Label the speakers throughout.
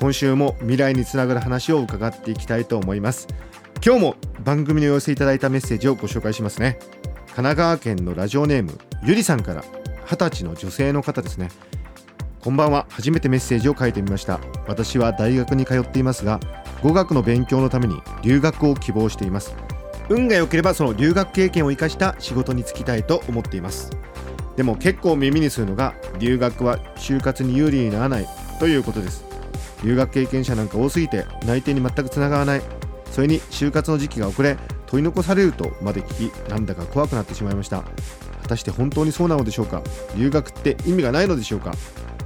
Speaker 1: 今週も未来につながる話を伺っていきたいと思います。今日も番組にお寄せいただいたメッセージをご紹介しますね。神奈川県のラジオネームゆりさんから20歳の女性の方ですね。こんばんは。初めてメッセージを書いてみました。私は大学に通っていますが語学の勉強のために留学を希望しています。運が良ければその留学経験を生かした仕事に就きたいと思っています。でも結構耳にするのが留学は就活に有利にならないということです。留学経験者なんか多すぎて内定に全くつながらない。それに就活の時期が遅れ取り残されるとまで聞きなんだか怖くなってしまいました。果たして本当にそうなのでしょうか？留学って意味がないのでしょうか？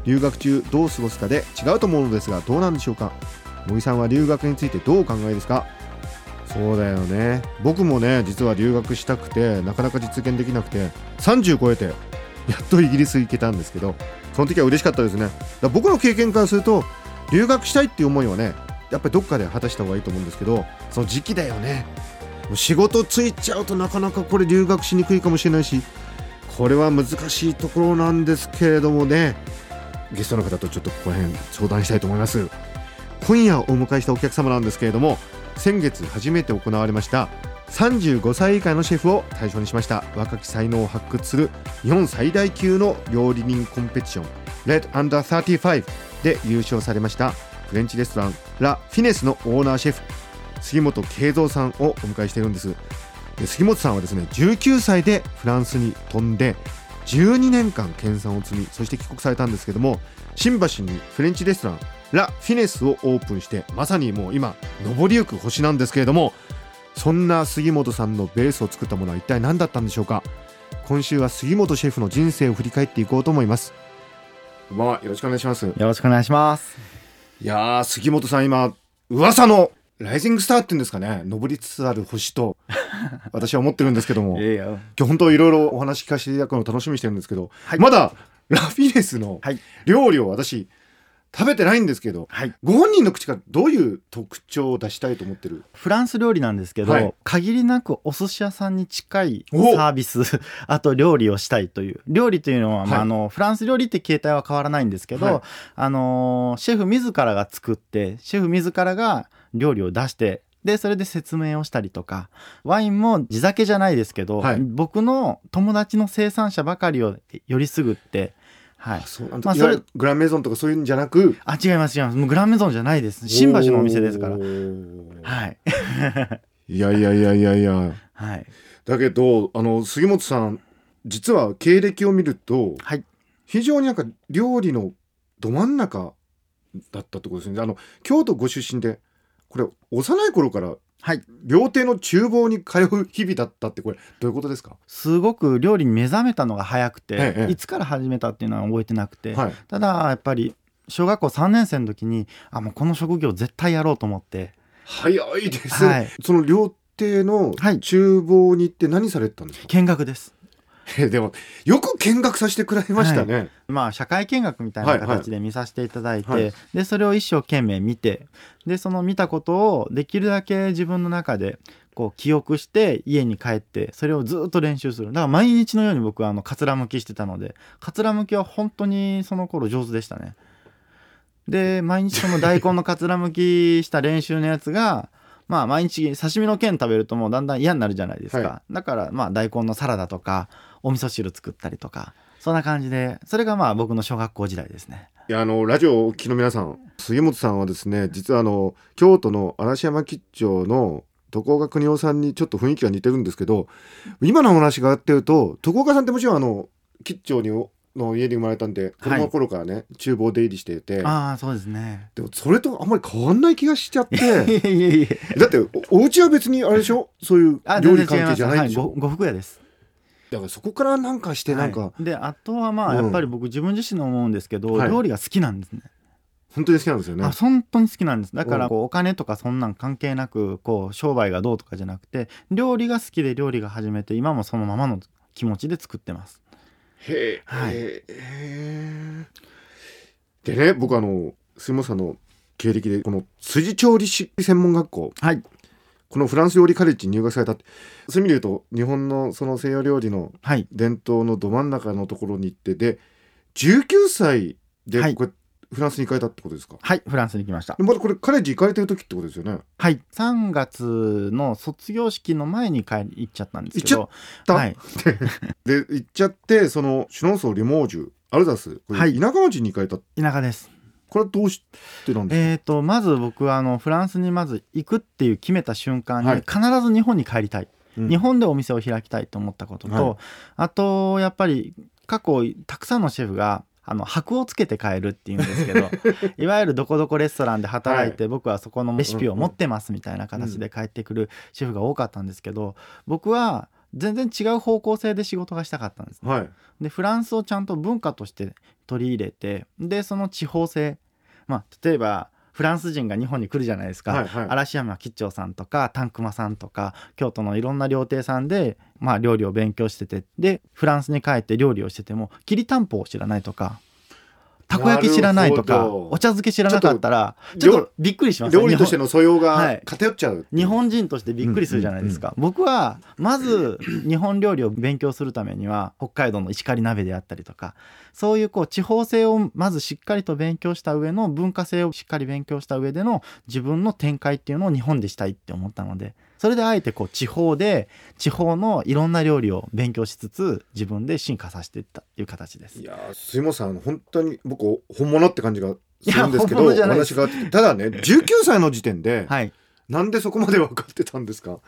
Speaker 1: 留学中どう過ごすかで違うと思うのですがどうなんでしょうか？森さんは留学についてどうお考えですか？そうだよね。僕もね実は留学したくてなかなか実現できなくて30超えてやっとイギリス行けたんですけどその時は嬉しかったですね。僕の経験からすると留学したいっていう思いはねやっぱりどっかで果たした方がいいと思うんですけどその時期だよね。仕事ついちゃうとなかなかこれ留学しにくいかもしれないしこれは難しいところなんですけれどもねゲストの方とちょっとここら辺相談したいと思います。今夜お迎えしたお客様なんですけれども先月初めて行われました35歳以下のシェフを対象にしました若き才能を発掘する日本最大級の料理人コンペティション Red Under 35で優勝されましたフレンチレストランラ・フィネスのオーナーシェフ杉本慶三さんをお迎えしているんです。で杉本さんはですね19歳でフランスに飛んで12年間研鑽を積みそして帰国されたんですけども新橋にフレンチレストランラ・フィネスをオープンしてまさにもう今上りゆく星なんですけれどもそんな杉本さんのベースを作ったものは一体何だったんでしょうか。今週は杉本シェフの人生を振り返っていこうと思います。こんばんはよろしくお願いします。
Speaker 2: よろしくお願いします。
Speaker 1: いやー杉本さん今噂のライジングスターっていうんですかね。上りつつある星と 私は思ってるんですけども。
Speaker 2: いや
Speaker 1: 今日本当いろいろお話聞かせていただくのを楽しみにしてるんですけど、
Speaker 2: はい。
Speaker 1: まだラフィネスの
Speaker 2: はい。
Speaker 1: 料理を私食べてないんですけど、
Speaker 2: はい。
Speaker 1: ご本人の口からどういう特徴を出したいと思ってる？
Speaker 2: フランス料理なんですけど、
Speaker 1: はい。
Speaker 2: 限りなくお寿司屋さんに近いサ
Speaker 1: お
Speaker 2: ービス、あと料理をしたいという。料理というのは、ま
Speaker 1: はい。
Speaker 2: あ、あの、フランス料理って形態は変わらないんですけど、
Speaker 1: はい。
Speaker 2: あのー、シェフ自らが作って、シェフ自らが料理を出して、で、それで説明をしたりとか、ワインも地酒じゃないですけど、
Speaker 1: はい。
Speaker 2: 僕の友達の生産者ばかりをよりすぐって、はい。
Speaker 1: そうなん
Speaker 2: まあ
Speaker 1: いわゆるグランメゾンとかそういうんじゃなく
Speaker 2: あ、違います、違います。もうグランメゾンじゃないです。新橋のお店ですからはい。
Speaker 1: いやいやいやいやいや
Speaker 2: はい。
Speaker 1: だけどあの杉本さん実は経歴を見ると
Speaker 2: はい。
Speaker 1: 非常になんか料理のど真ん中だったってことですねあの京都ご出身でこれ幼い頃から
Speaker 2: はい。
Speaker 1: 料亭の厨房に通う日々だったってこれどういうことですか？
Speaker 2: すごく料理に目覚めたのが早くて、
Speaker 1: ええ
Speaker 2: いつから始めたっていうのは覚えてなくて、
Speaker 1: はい。
Speaker 2: ただやっぱり小学校3年生の時にあもうこの職業絶対やろうと思って。
Speaker 1: 早いです。ね、
Speaker 2: はい。
Speaker 1: その料亭の
Speaker 2: はい。
Speaker 1: 厨房に行って何されてたんですか、
Speaker 2: 見学です。
Speaker 1: え でもよく見学させてくれましたね、
Speaker 2: まあ社会見学みたいな形で見させていただいて、
Speaker 1: はいはい。
Speaker 2: でそれを一生懸命見てでその見たことをできるだけ自分の中でこう記憶して家に帰ってそれをずっと練習する。だから毎日のように僕はあのかつらむきしてたのでかつらむきは本当にその頃上手でしたね。で毎日その大根のかつらむきした練習のやつがまあ毎日刺身の剣食べるともうだんだん嫌になるじゃないですか、
Speaker 1: は
Speaker 2: だからまあ大根のサラダとかお味噌汁作ったりとかそんな感じで。それがまあ僕の小学校時代ですね。
Speaker 1: いやあのラジオをお聞きの皆さん杉本さんはですね実はあの京都の嵐山吉兆の徳岡邦夫さんにちょっと雰囲気が似てるんですけど今のお話があってると徳岡さんってもちろんあの吉兆にの家に生まれたんで子供の頃からね、厨房出入りしていて。
Speaker 2: ああそうですね。
Speaker 1: でもそれとあんまり変わんない気がしちゃって。
Speaker 2: いやいやいや
Speaker 1: だっておお家は別にあれでしょ？そういう
Speaker 2: あ
Speaker 1: 料理関係じゃないんでしょ、
Speaker 2: はい、ご呉服屋です。
Speaker 1: だからそこからなんかしてなんか、
Speaker 2: はいであとはまあ
Speaker 1: うん。
Speaker 2: やっぱり僕自分自身の思うんですけど、
Speaker 1: はい。
Speaker 2: 料理が好きなんですね。
Speaker 1: 本当に好きなんですよね。
Speaker 2: あ本当に好きなんです。だか
Speaker 1: うん。
Speaker 2: らこうお金とかそんなん関係なくこう商売がどうとかじゃなくて料理が好きで料理が始めて今もそのままの気持ちで作ってます
Speaker 1: へえ、
Speaker 2: はい。
Speaker 1: でね僕あの杉本さんの経歴でこの辻調理師専門学校。
Speaker 2: はい。
Speaker 1: このフランス料理カレッジに入学されたって。そういう意味で言うと日本のその西洋料理の
Speaker 2: はい。
Speaker 1: 伝統のど真ん中のところに行ってで19歳で
Speaker 2: はい。
Speaker 1: これ、フランスに行かれたってことですか？
Speaker 2: はいフランスに来ました。
Speaker 1: でまだこれカレッジ行かれてる時ってことですよね？
Speaker 2: はい3月の卒業式の前に帰り行っちゃったんですけど。
Speaker 1: た？
Speaker 2: はい。
Speaker 1: で行っちゃってそのシュノンソーリモージュアルザスこれ
Speaker 2: はい。
Speaker 1: 田舎町に行かれた、
Speaker 2: 田舎です。
Speaker 1: これはどうしてなんですか、
Speaker 2: えー、とまず僕はあのフランスにまず行くっていう決めた瞬間に
Speaker 1: はい。
Speaker 2: 必ず日本に帰りたい、
Speaker 1: うん。
Speaker 2: 日本でお店を開きたいと思ったことと、
Speaker 1: はい。
Speaker 2: あとやっぱり過去たくさんのシェフがあの箔をつけて帰るっていうんですけど いわゆるどこどこレストランで働いて、僕はそこのレシピを持ってますみたいな形で帰ってくるシェフが多かったんですけど僕は全然違う方向性で仕事がしたかったんですね。
Speaker 1: はい。
Speaker 2: でフランスをちゃんと文化として取り入れてでその地方性。まあ例えばフランス人が日本に来るじゃないですか、
Speaker 1: はいはい。
Speaker 2: 嵐山吉兆さんとかタンクマさんとか京都のいろんな料亭さんで、まあ、料理を勉強してて。でフランスに帰って料理をしててもきりたんぽを知らないとかたこ焼き知らないとかお茶漬け知らなかったら
Speaker 1: ちょっと
Speaker 2: びっくりしますよ
Speaker 1: 料理としての素養が
Speaker 2: はい。
Speaker 1: 偏っちゃう、
Speaker 2: 日本人としてびっくりするじゃないですか、僕はまず日本料理を勉強するためには北海道の石狩鍋であったりとかそういうこう地方性をまずしっかりと勉強した上の文化性をしっかり勉強した上での自分の展開っていうのを日本でしたいって思ったのでそれであえてこう地方で地方のいろんな料理を勉強しつつ自分で進化させていったっていう形です。
Speaker 1: い。やー杉本さん本当に僕本物って感じがするんですけど話がただね 19歳の時点で、
Speaker 2: はい。
Speaker 1: なんでそこまで分かってたんですか？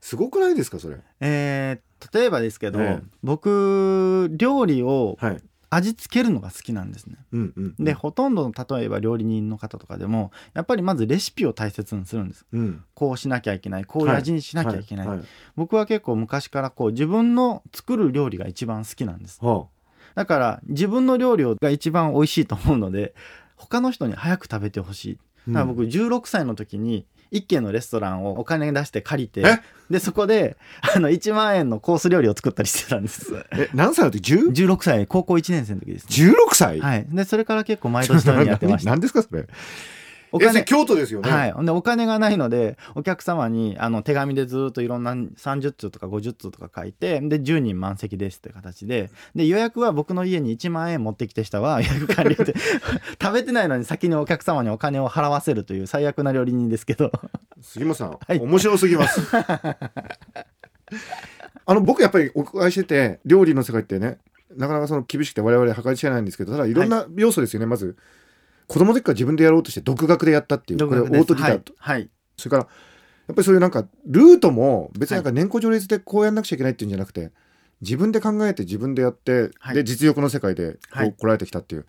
Speaker 1: すごくないですかそれ？
Speaker 2: えー例えばですけど、
Speaker 1: ええ。
Speaker 2: 僕料理を
Speaker 1: はい
Speaker 2: 味付けるのが好きなんですね。
Speaker 1: うんうんうん。
Speaker 2: でほとんどの例えば料理人の方とかでもやっぱりまずレシピを大切にするんです。
Speaker 1: うん。
Speaker 2: こうしなきゃいけないこういう味にしなきゃいけない、
Speaker 1: はは
Speaker 2: 僕は結構昔からこう自分の作る料理が一番好きなんです。
Speaker 1: は
Speaker 2: だから自分の料理が一番美味しいと思うので他の人に早く食べてほしい。
Speaker 1: あ
Speaker 2: だから僕16歳の時に一軒のレストランをお金出して借りて
Speaker 1: え？
Speaker 2: でそこであの1万円のコース料理を作ったりしてたんです。
Speaker 1: え何歳の時？10?
Speaker 2: 16歳高校1年生の時です、
Speaker 1: 16歳、
Speaker 2: はい。でそれから結構毎年のようにやってました。
Speaker 1: 何ですかそれ？
Speaker 2: お
Speaker 1: えそれ京都ですよね、
Speaker 2: はい、ほんでお金がないのでお客様にあの手紙でずっといろんな30通とか50通とか書いてで10人満席ですって形で。で予約は僕の家に1万円持ってきて人は予約完了で。食べてないのに先にお客様にお金を払わせるという最悪な料理人ですけど。
Speaker 1: 杉本さん、
Speaker 2: はい。
Speaker 1: 面白すぎます。あの僕やっぱりお伺いしてて料理の世界ってねなかなかその厳しくて我々計り知れないんですけどただいろんな要素ですよね、まず子供の時から自分でやろうとして独学でやったっていうこれオートディタト、
Speaker 2: はい、はい。
Speaker 1: それからやっぱりそういうなんかルートも別になんか年功序列でこうやんなくちゃいけないっていうんじゃなくて自分で考えて自分でやって、
Speaker 2: はい。
Speaker 1: で実力の世界でこう
Speaker 2: はい。
Speaker 1: 来られてきたっていう、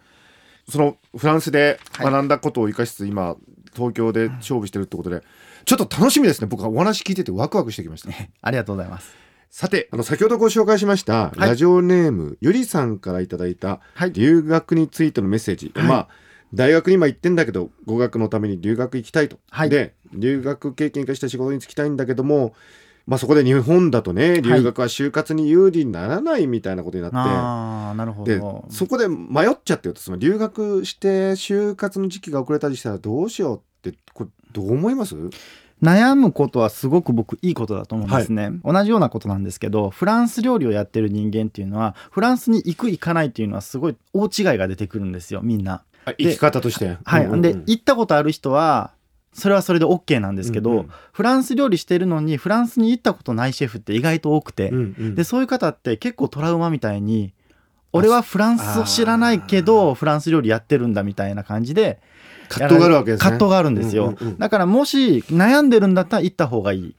Speaker 1: そのフランスで
Speaker 2: はい。
Speaker 1: 学んだことを生かしつつ今東京で勝負してるってことでちょっと楽しみですね。僕はお話聞いててワクワクしてきました。
Speaker 2: ありがとうございます。
Speaker 1: さてあの先ほどご紹介しました、
Speaker 2: い。
Speaker 1: ラジオネームゆりさんからいただいた
Speaker 2: はい。
Speaker 1: 留学についてのメッセージ、
Speaker 2: はい。
Speaker 1: まあ大学に今行ってんだけど語学のために留学行きたいと、
Speaker 2: はい。
Speaker 1: で留学経験化した仕事に就きたいんだけども、まあ、そこで日本だとね留学は就活に有利にならないみたいなことになって、
Speaker 2: ああなるほ
Speaker 1: で
Speaker 2: ど
Speaker 1: そこで迷っちゃってると。その留学して就活の時期が遅れたりしたらどうしようってこれどう思います？
Speaker 2: 悩むことはすごく僕いいことだと思うんですね、同じようなことなんですけどフランス料理をやってる人間っていうのはフランスに行く行かないっていうのはすごい大違いが出てくるんですよみんな。
Speaker 1: あ生き方として。
Speaker 2: はい、
Speaker 1: うんうんうん。
Speaker 2: で行ったことある人はそれはそれで OK なんですけど、
Speaker 1: うんうん
Speaker 2: フランス料理してるのにフランスに行ったことないシェフって意外と多くて、
Speaker 1: うんうん。
Speaker 2: でそういう方って結構トラウマみたいに俺はフランスを知らないけどフランス料理やってるんだみたいな感じで
Speaker 1: 葛藤があるわけですね。
Speaker 2: 葛藤があるんですよ、だからもし悩んでる。んだったら行った方がいい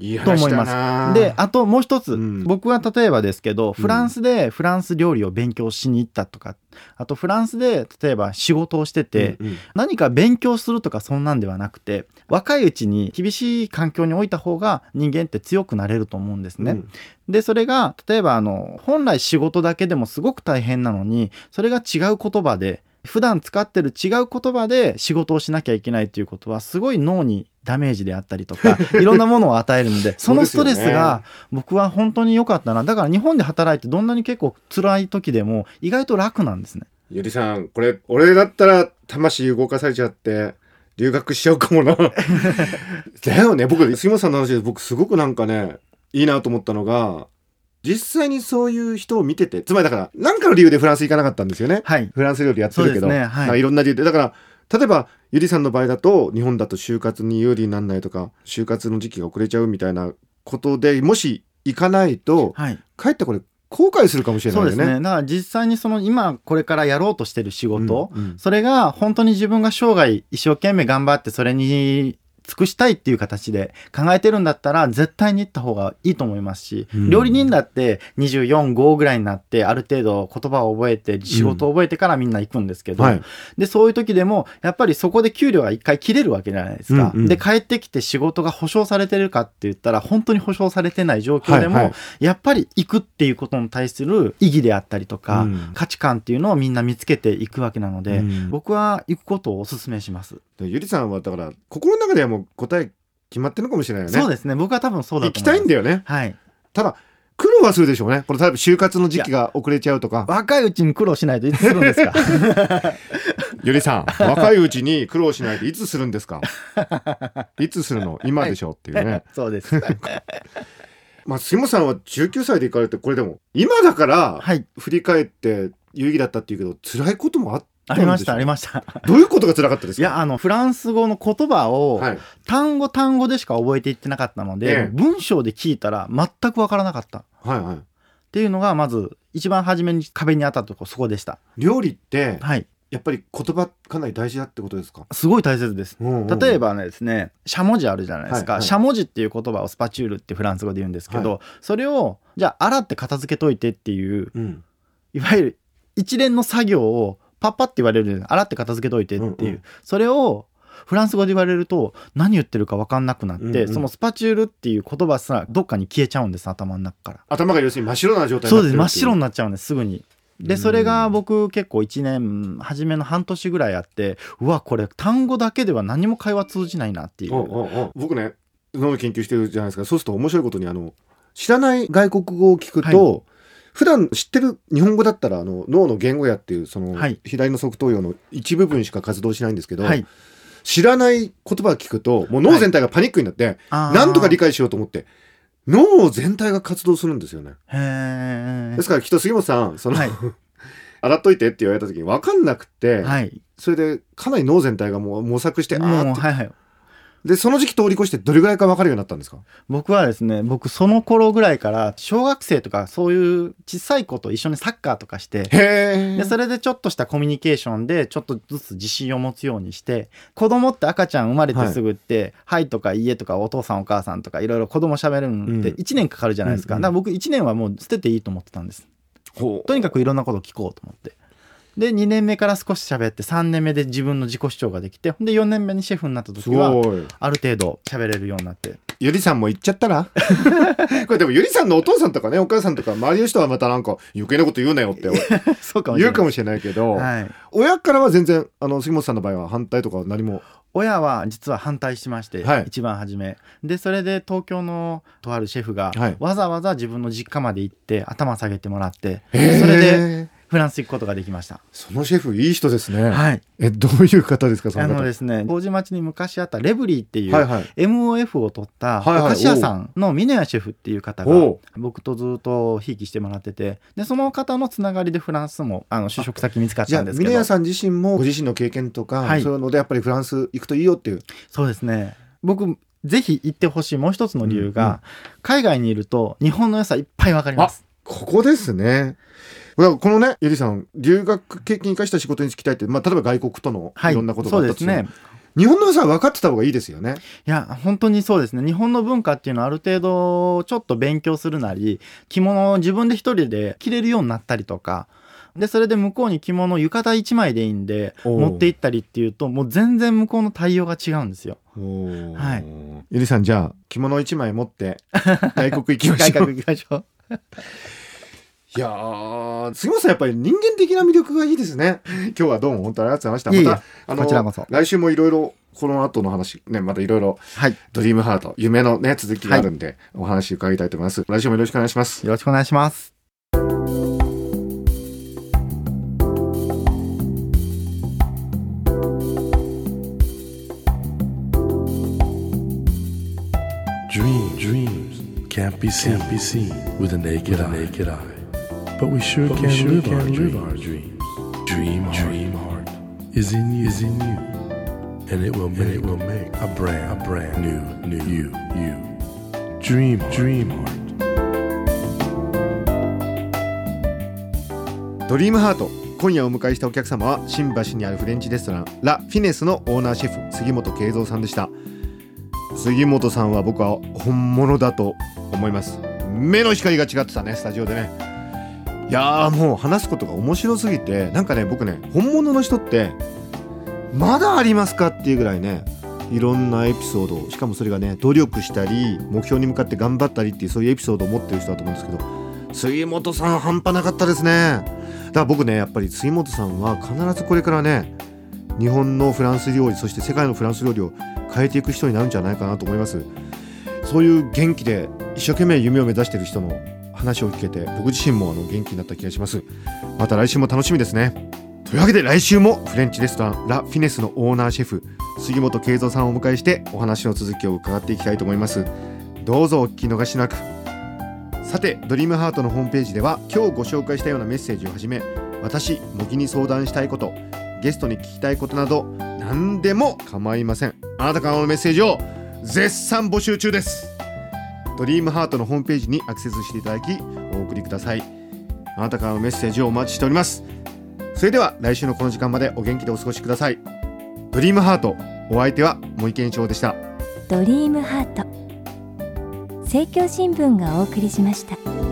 Speaker 1: いい
Speaker 2: と思います。で、あともう一つ、
Speaker 1: うん。
Speaker 2: 僕は例えばですけど、フランスでフランス料理を勉強しに行ったとか、あとフランスで例えば仕事をしてて、
Speaker 1: うんうん。
Speaker 2: 何か勉強するとかそんなんではなくて、若いうちに厳しい環境に置いた方が人間って強くなれると思うんですね。
Speaker 1: うん。
Speaker 2: で、それが、例えばあの、本来仕事だけでもすごく大変なのに、それが違う言葉で、普段使ってる違う言葉で仕事をしなきゃいけないということはすごい脳にダメージであったりとか いろんなものを与えるのでそのストレスが僕は本当に良かったな。だから日本で働いてどんなに結構辛い時でも意外と楽なんですね。
Speaker 1: ゆりさんこれ俺だったら魂動かされちゃって留学しちゃうかもな。だよね。僕杉本さんの話で僕すごくなんかねいいなと思ったのが実際にそういう人を見ててつまりだから何かの理由でフランス行かなかったんですよね。
Speaker 2: はい。
Speaker 1: フランス料理やってるけど、
Speaker 2: ね。はい。
Speaker 1: いろんな理由で。だから例えばゆりさんの場合だと日本だと就活に有利にならないとか就活の時期が遅れちゃうみたいなことでもし行かないと
Speaker 2: はい。
Speaker 1: かえってこれ後悔するかもしれないよね。
Speaker 2: そうですね。だから実際にその今これからやろうとしてる仕事、
Speaker 1: うんうん。
Speaker 2: それが本当に自分が生涯一生懸命頑張ってそれに尽くしたいっていう形で考えてるんだったら絶対に行った方がいいと思いますし、
Speaker 1: うん。
Speaker 2: 料理人だって24、5ぐらいになってある程度言葉を覚えて仕事を覚えてからみんな行くんですけど、
Speaker 1: はい。
Speaker 2: でそういう時でもやっぱりそこで給料が一回切れるわけじゃないですか、
Speaker 1: うんうん。
Speaker 2: で帰ってきて仕事が保証されてるかって言ったら本当に保証されてない状況でも、
Speaker 1: はいはい。
Speaker 2: やっぱり行くっていうことに対する意義であったりとか、
Speaker 1: うん。
Speaker 2: 価値観っていうのをみんな見つけていくわけなので、
Speaker 1: うん。
Speaker 2: 僕は行くことをお勧めします。
Speaker 1: でゆりさんはだから心の中ではもう答え決まってるのかもしれないよね。
Speaker 2: そうですね僕は多分そうだ
Speaker 1: 行きたいんだよね。
Speaker 2: はい
Speaker 1: ただ苦労はするでしょうね。これ例えば就活の時期が遅れちゃうとか。
Speaker 2: 若いうちに苦労しないといつするんですか？
Speaker 1: ゆりさん若いうちに苦労しないでいつするんですか？いつするの？今でしょっていうね。
Speaker 2: そうです
Speaker 1: まあ杉本さんは19歳で行かれてこれでも今だから
Speaker 2: はい
Speaker 1: 振り返って有意義だったっていうけど辛いこともあっ
Speaker 2: ありましたありました。
Speaker 1: どういうことが辛かったですか？
Speaker 2: いやあのフランス語の言葉を
Speaker 1: はい、
Speaker 2: 単語単語でしか覚えていってなかったので、
Speaker 1: ええ。
Speaker 2: 文章で聞いたら全くわからなかった。っ
Speaker 1: はいはい。
Speaker 2: ていうのがまず一番初めに壁に当たったとこそこでした。
Speaker 1: 料理って
Speaker 2: はい。
Speaker 1: やっぱり言葉かなり大事だってことですか？
Speaker 2: すごい大切です。例
Speaker 1: 例
Speaker 2: えばねですね、しゃもじあるじゃないですか。
Speaker 1: はいはい。
Speaker 2: しゃもじっていう言葉をスパチュールってフランス語で言うんですけど、
Speaker 1: は
Speaker 2: それを、じゃあ洗って片付けといてっていう、
Speaker 1: うん。
Speaker 2: いわゆる一連の作業をパッパって言われる、洗って片付けといてっていう、
Speaker 1: うんうん。
Speaker 2: それをフランス語で言われると何言ってるか分かんなくなって、
Speaker 1: うんうん。
Speaker 2: そのスパチュールっていう言葉すらどっかに消えちゃうんです、頭の中から。
Speaker 1: 頭が要するに真っ白な状態に
Speaker 2: そうです、真っ白に
Speaker 1: な
Speaker 2: なっちゃうんです、すぐに。
Speaker 1: うん。
Speaker 2: でそれが僕結構1年初めの半年ぐらいあってうわこれ単語だけでは何も会話通じないなっていう。
Speaker 1: 僕ね脳の研究してるじゃないですか。そうすると面白いことにあの知らない外国語を聞くと、普段知ってる日本語だったらあの脳の言語野っていうその、
Speaker 2: はい。
Speaker 1: 左の側頭葉の一部分しか活動しないんですけど、
Speaker 2: はい。
Speaker 1: 知らない言葉を聞くともう脳全体がパニックになって、
Speaker 2: あー。
Speaker 1: なんとか理解しようと思って脳全体が活動するんですよね。
Speaker 2: へ
Speaker 1: ですからきっと杉本さんその、
Speaker 2: はい。
Speaker 1: 洗っといてって言われた時に分かんなくて、
Speaker 2: えはい。
Speaker 1: それでかなり脳全体がもう模索してあーって
Speaker 2: もうはいはい
Speaker 1: でその時期通り越してどれぐらいか分かるようになったんですか？
Speaker 2: 僕はですね僕その頃ぐらいから小学生とかそういう小さい子と一緒にサッカーとかしてでそれでちょっとしたコミュニケーションでちょっとずつ自信を持つようにして子供って赤ちゃん生まれてすぐって「はい」とか「家」とかお父さんお母さんとかいろいろ子供喋るのって
Speaker 1: うん。
Speaker 2: 1年かかるじゃないですか,、
Speaker 1: うんうん
Speaker 2: だから僕1年はもう捨てていいと思ってたんです。とにかくいろんなことを聞こうと思ってで2年目から少し喋って3年目で自分の自己主張ができてで4年目にシェフになった
Speaker 1: す
Speaker 2: 時はある程度喋れるようになって。
Speaker 1: ゆりさんも言っちゃったら これでもゆりさんのお父さんとかねお母さんとか周りの人はまたなんか余計なこと言うなよって
Speaker 2: そうか
Speaker 1: 言うかもしれないけど、
Speaker 2: はい、
Speaker 1: 親からは全然あの杉本さんの場合は反対とかは何も？
Speaker 2: 親は実は反対しまして、
Speaker 1: はい。
Speaker 2: 一番初め。でそれで東京のとあるシェフが、
Speaker 1: はい。
Speaker 2: わざわざ自分の実家まで行って頭下げてもらってそれでフランス行くことができました。
Speaker 1: そのシェフいい人ですね、
Speaker 2: はい。
Speaker 1: えどういう方ですかその方。
Speaker 2: あのですね麹町に昔あったレブリーっていう、
Speaker 1: はいはい。
Speaker 2: MOF を取ったお菓子屋さんの峰谷シェフっていう方が僕とずっとひいきしてもらっててでその方のつながりでフランスもあの就職先見つかったんですけど。
Speaker 1: 峰屋さん自身もご自身の経験とか、
Speaker 2: はい。
Speaker 1: そういうのでやっぱりフランス行くといいよっていう。
Speaker 2: そうですね。僕ぜひ行ってほしいもう一つの理由が、
Speaker 1: うんうん
Speaker 2: 海外にいると日本の良さいっぱいわかります。
Speaker 1: ここですねこのねゆりさん留学経験生かした仕事に就きたいって、まあ、例えば外国との
Speaker 2: はい
Speaker 1: いろんなことが
Speaker 2: そうで
Speaker 1: あったとしても、
Speaker 2: すね。
Speaker 1: 日本の良さは分かってた方がいいですよね。
Speaker 2: いや本当にそうですね。日本の文化っていうのはある程度ちょっと勉強するなり着物を自分で一人で着れるようになったりとかでそれで向こうに着物浴衣1枚でいいんで持って行ったりっていうともう全然向こうの対応が違うんですよ。はい。
Speaker 1: ゆりさんじゃあ着物一枚持って 外国行きましょう。
Speaker 2: 外国行きましょう。
Speaker 1: いやー杉本さんやっぱり人間的な魅力がいいですね。今日はどうも本当にありがとうございました。
Speaker 2: いえいえ
Speaker 1: またあの
Speaker 2: こちらこそ。
Speaker 1: 来週もいろいろこの後の話ねまたいろいろ
Speaker 2: はい。
Speaker 1: ドリームハート夢のね続きがあるんで、お話伺いたいと思います。来週もよろしくお願いします。
Speaker 2: よろしくお願いします。
Speaker 3: Dreams, dreams can't be seen, can't be seen with a naked, eye. naked eye. But we sure
Speaker 1: But we
Speaker 3: can,
Speaker 1: sure
Speaker 3: live,
Speaker 1: can
Speaker 3: our
Speaker 1: live
Speaker 3: dreams.
Speaker 1: our
Speaker 3: dreams. Dream, heart, dream heart is in you, is in you, and it will make, it will make a brand, a brand new, new you, you. Dream, heart, dream heart.
Speaker 1: ドリームハート今夜お迎えしたお客様は新橋にあるフレンチレストランラ・フィネスのオーナーシェフ杉本慶三さんでした杉本さんは僕は本物だと思います目の光が違ってたねスタジオでねいやーもう話すことが面白すぎてなんかね僕ね本物の人ってまだありますかっていうぐらいねいろんなエピソードしかもそれがね努力したり目標に向かって頑張ったりっていうそういうエピソードを持ってる人だと思うんですけど杉本さん半端なかったですね。だから僕ねやっぱり杉本さんは必ずこれからね日本のフランス料理そして世界のフランス料理を変えていく人になるんじゃないかなと思います。そういう元気で一生懸命夢を目指してる人の話を聞けて僕自身もあの元気になった気がします。また来週も楽しみですね。というわけで来週もフレンチレストランラ・フィネスのオーナーシェフ杉本慶三さんをお迎えしてお話の続きを伺っていきたいと思います。どうぞお聞き逃しなく。さてドリームハートのホームページでは今日ご紹介したようなメッセージをはじめ私茂木に相談したいことゲストに聞きたいことなど何でも構いません。あなたからのメッセージを絶賛募集中です。ドリームハートのホームページにアクセスしていただきお送りください。あなたからのメッセージをお待ちしております。それでは来週のこの時間までお元気でお過ごしください。ドリームハートお相手は森健一郎でした。
Speaker 4: ドリームハート。政教新聞がお送りしました。